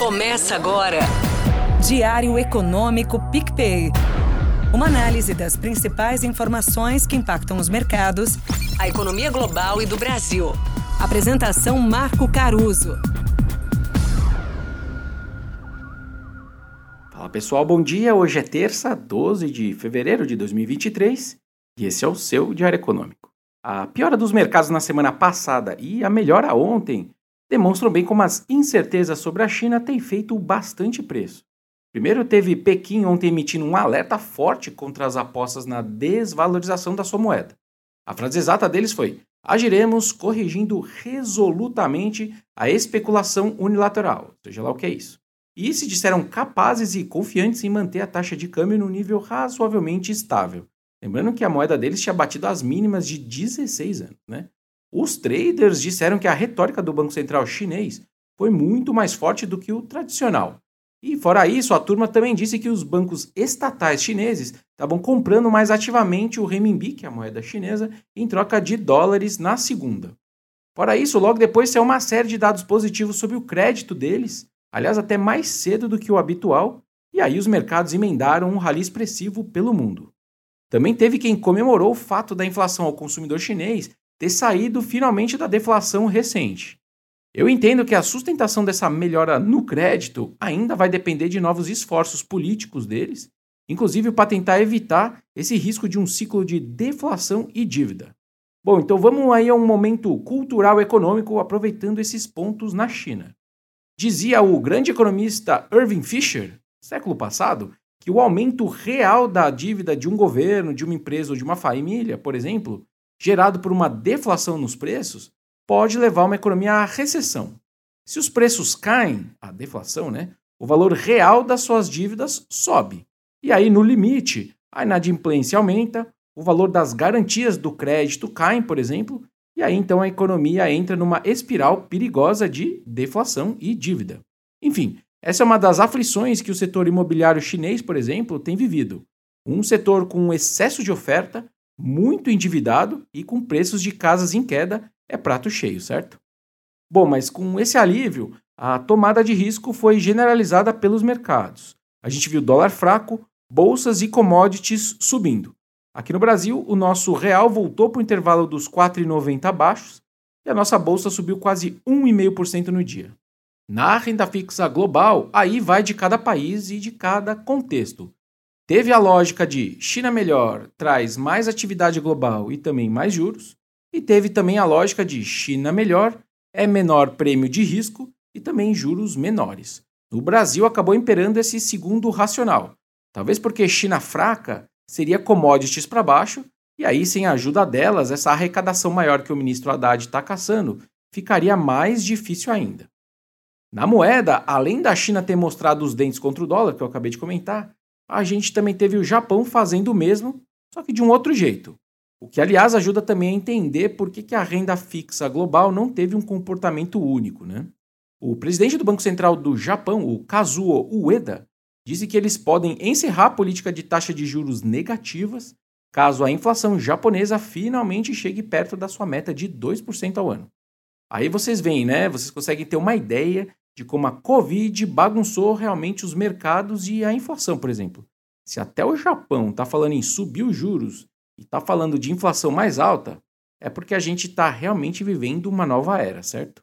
Começa agora. Diário Econômico PicPay. Uma análise das principais informações que impactam os mercados, a economia global e do Brasil. Apresentação Marco Caruso. Fala pessoal, bom dia. Hoje é terça, 12 de fevereiro de 2023 e esse é o seu Diário Econômico. A piora dos mercados na semana passada e a melhora ontem demonstram bem como as incertezas sobre a China têm feito bastante preço. Primeiro, teve Pequim ontem emitindo um alerta forte contra as apostas na desvalorização da sua moeda. A frase exata deles foi: agiremos corrigindo resolutamente a especulação unilateral, seja lá o que é isso. E se disseram capazes e confiantes em manter a taxa de câmbio no nível razoavelmente estável. Lembrando que a moeda deles tinha batido as mínimas de 16 anos, né? Os traders disseram que a retórica do Banco Central chinês foi muito mais forte do que o tradicional. E fora isso, a turma também disse que os bancos estatais chineses estavam comprando mais ativamente o renminbi, que é a moeda chinesa, em troca de dólares na segunda. Fora isso, logo depois saiu uma série de dados positivos sobre o crédito deles, aliás, até mais cedo do que o habitual, e aí os mercados emendaram um rally expressivo pelo mundo. Também teve quem comemorou o fato da inflação ao consumidor chinês ter saído finalmente da deflação recente. Eu entendo que a sustentação dessa melhora no crédito ainda vai depender de novos esforços políticos deles, inclusive para tentar evitar esse risco de um ciclo de deflação e dívida. Bom, então vamos aí a um momento cultural econômico aproveitando esses pontos na China. Dizia o grande economista Irving Fisher, século passado, que o aumento real da dívida de um governo, de uma empresa ou de uma família, por exemplo, gerado por uma deflação nos preços, pode levar uma economia à recessão. Se os preços caem, a deflação, né, o valor real das suas dívidas sobe. E aí, no limite, a inadimplência aumenta, o valor das garantias do crédito cai, por exemplo, e aí então a economia entra numa espiral perigosa de deflação e dívida. Enfim, essa é uma das aflições que o setor imobiliário chinês, por exemplo, tem vivido. Um setor com excesso de oferta muito endividado e com preços de casas em queda, é prato cheio, certo? Bom, mas com esse alívio, a tomada de risco foi generalizada pelos mercados. A gente viu dólar fraco, bolsas e commodities subindo. Aqui no Brasil, o nosso real voltou para o intervalo dos 4,90 abaixo e a nossa bolsa subiu quase 1,5% no dia. Na renda fixa global, aí vai de cada país e de cada contexto. Teve a lógica de China melhor traz mais atividade global e também mais juros, e teve também a lógica de China melhor é menor prêmio de risco e também juros menores. No Brasil acabou imperando esse segundo racional. Talvez porque China fraca seria commodities para baixo, e aí, sem a ajuda delas, essa arrecadação maior que o ministro Haddad está caçando ficaria mais difícil ainda. Na moeda, além da China ter mostrado os dentes contra o dólar, que eu acabei de comentar, a gente também teve o Japão fazendo o mesmo, só que de um outro jeito. O que, aliás, ajuda também a entender por que, que a renda fixa global não teve um comportamento único. Né? O presidente do Banco Central do Japão, o Kazuo Ueda, disse que eles podem encerrar a política de taxa de juros negativas caso a inflação japonesa finalmente chegue perto da sua meta de 2% ao ano. Aí vocês veem, né? Vocês conseguem ter uma ideia de como a Covid bagunçou realmente os mercados e a inflação, por exemplo. Se até o Japão está falando em subir os juros e está falando de inflação mais alta, é porque a gente está realmente vivendo uma nova era, certo?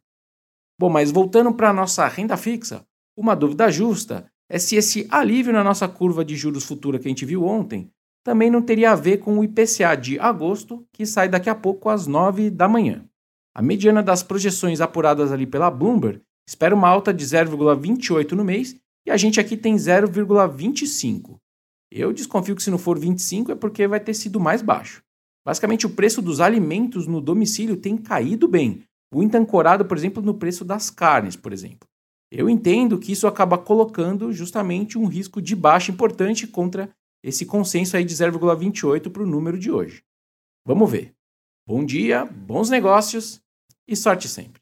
Bom, mas voltando para a nossa renda fixa, uma dúvida justa é se esse alívio na nossa curva de juros futura que a gente viu ontem também não teria a ver com o IPCA de agosto, que sai daqui a pouco às 9 da manhã. A mediana das projeções apuradas ali pela Bloomberg espera uma alta de 0,28 no mês e a gente aqui tem 0,25. Eu desconfio que se não for 25 é porque vai ter sido mais baixo. Basicamente, o preço dos alimentos no domicílio tem caído bem, muito ancorado, por exemplo, no preço das carnes, por exemplo. Eu entendo que isso acaba colocando justamente um risco de baixa importante contra esse consenso aí de 0,28 para o número de hoje. Vamos ver. Bom dia, bons negócios e sorte sempre.